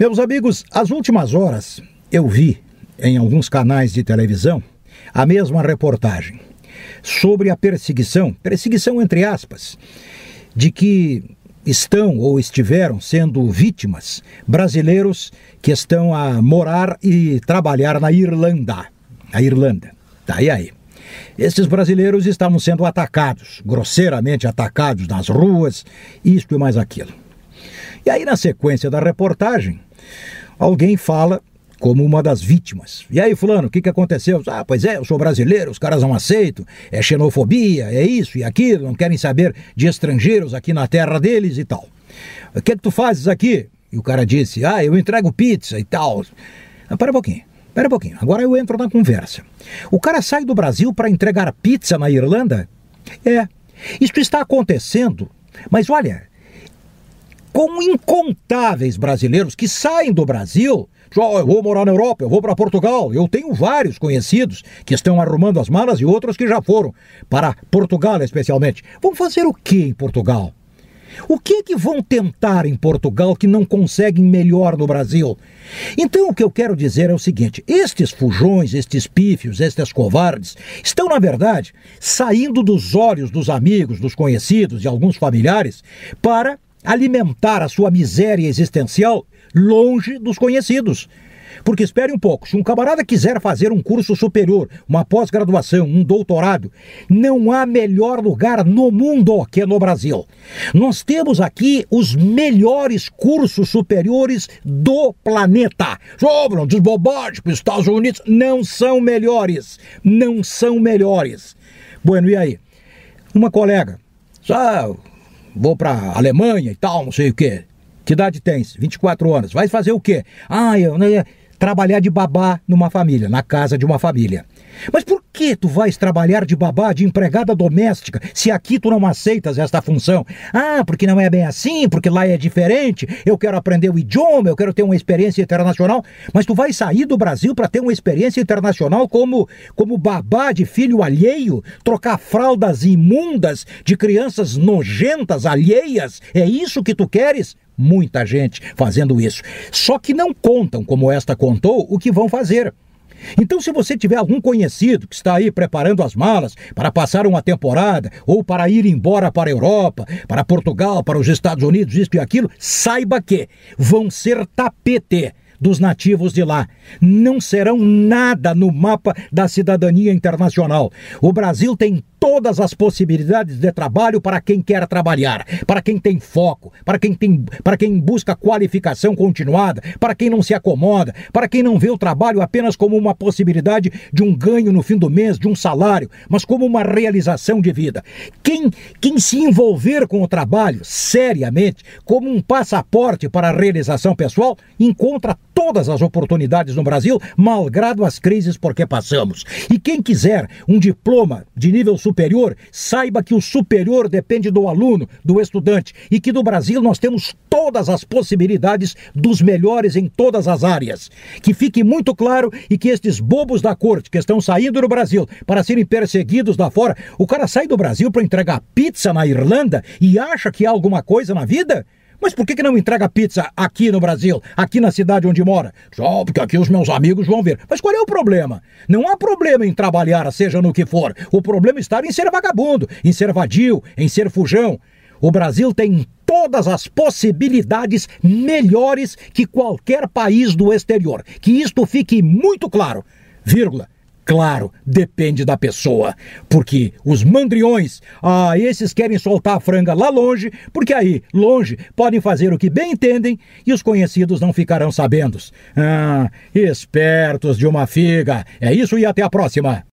Meus amigos, as últimas horas eu vi em alguns canais de televisão a mesma reportagem sobre a perseguição, perseguição entre aspas, de que estão ou estiveram sendo vítimas brasileiros que estão a morar e trabalhar na Irlanda. A Irlanda. Tá e aí? Esses brasileiros estavam sendo atacados, grosseiramente atacados nas ruas, isto e mais aquilo. E aí, na sequência da reportagem, alguém fala como uma das vítimas. E aí, fulano, o que, que aconteceu? Ah, pois é, eu sou brasileiro, os caras não aceitam, é xenofobia, é isso e aquilo, não querem saber de estrangeiros aqui na terra deles e tal. O que, que tu fazes aqui? E o cara disse, ah, eu entrego pizza e tal. Ah, para um pouquinho, para um pouquinho, agora eu entro na conversa. O cara sai do Brasil para entregar pizza na Irlanda? É, isto está acontecendo, mas olha, com incontáveis brasileiros que saem do Brasil. Eu vou morar na Europa, eu vou para Portugal. Eu tenho vários conhecidos que estão arrumando as malas e outros que já foram para Portugal, especialmente. Vão fazer o que em Portugal? O que que vão tentar em Portugal que não conseguem melhor no Brasil? Então o que eu quero dizer é o seguinte: estes fujões, estes pífios, estes covardes, estão, na verdade, saindo dos olhos dos amigos, dos conhecidos e alguns familiares para alimentar a sua miséria existencial longe dos conhecidos. Porque espere um pouco, se um camarada quiser fazer um curso superior, uma pós-graduação, um doutorado, não há melhor lugar no mundo que no Brasil. Nós temos aqui os melhores cursos superiores do planeta. Sobram diz bobagem os Estados Unidos não são melhores. Não são melhores. Bueno, e aí? Uma colega, ah, vou para Alemanha e tal, não sei o quê. Que idade tens? 24 anos. Vai fazer o quê? Ah, eu né, trabalhar de babá numa família, na casa de uma família. Mas por que tu vais trabalhar de babá, de empregada doméstica, se aqui tu não aceitas esta função? Ah, porque não é bem assim, porque lá é diferente, eu quero aprender o idioma, eu quero ter uma experiência internacional. Mas tu vais sair do Brasil para ter uma experiência internacional como, como babá de filho alheio, trocar fraldas imundas de crianças nojentas, alheias? É isso que tu queres? Muita gente fazendo isso. Só que não contam, como esta contou, o que vão fazer. Então, se você tiver algum conhecido que está aí preparando as malas para passar uma temporada ou para ir embora para a Europa, para Portugal, para os Estados Unidos, isto e aquilo, saiba que vão ser tapete dos nativos de lá. Não serão nada no mapa da cidadania internacional. O Brasil tem todas as possibilidades de trabalho para quem quer trabalhar, para quem tem foco, para quem tem, para quem busca qualificação continuada, para quem não se acomoda, para quem não vê o trabalho apenas como uma possibilidade de um ganho no fim do mês, de um salário, mas como uma realização de vida. Quem quem se envolver com o trabalho seriamente, como um passaporte para a realização pessoal, encontra todas as oportunidades no Brasil, malgrado as crises por que passamos. E quem quiser um diploma de nível superior, saiba que o superior depende do aluno, do estudante, e que no Brasil nós temos todas as possibilidades dos melhores em todas as áreas. Que fique muito claro e que estes bobos da corte que estão saindo do Brasil para serem perseguidos lá fora, o cara sai do Brasil para entregar pizza na Irlanda e acha que há alguma coisa na vida? Mas por que, que não entrega pizza aqui no Brasil, aqui na cidade onde mora? Só porque aqui os meus amigos vão ver. Mas qual é o problema? Não há problema em trabalhar, seja no que for. O problema está em ser vagabundo, em ser vadio, em ser fujão. O Brasil tem todas as possibilidades melhores que qualquer país do exterior. Que isto fique muito claro. Vírgula. Claro, depende da pessoa. Porque os mandriões, ah, esses querem soltar a franga lá longe, porque aí, longe, podem fazer o que bem entendem e os conhecidos não ficarão sabendo. Ah, espertos de uma figa. É isso e até a próxima.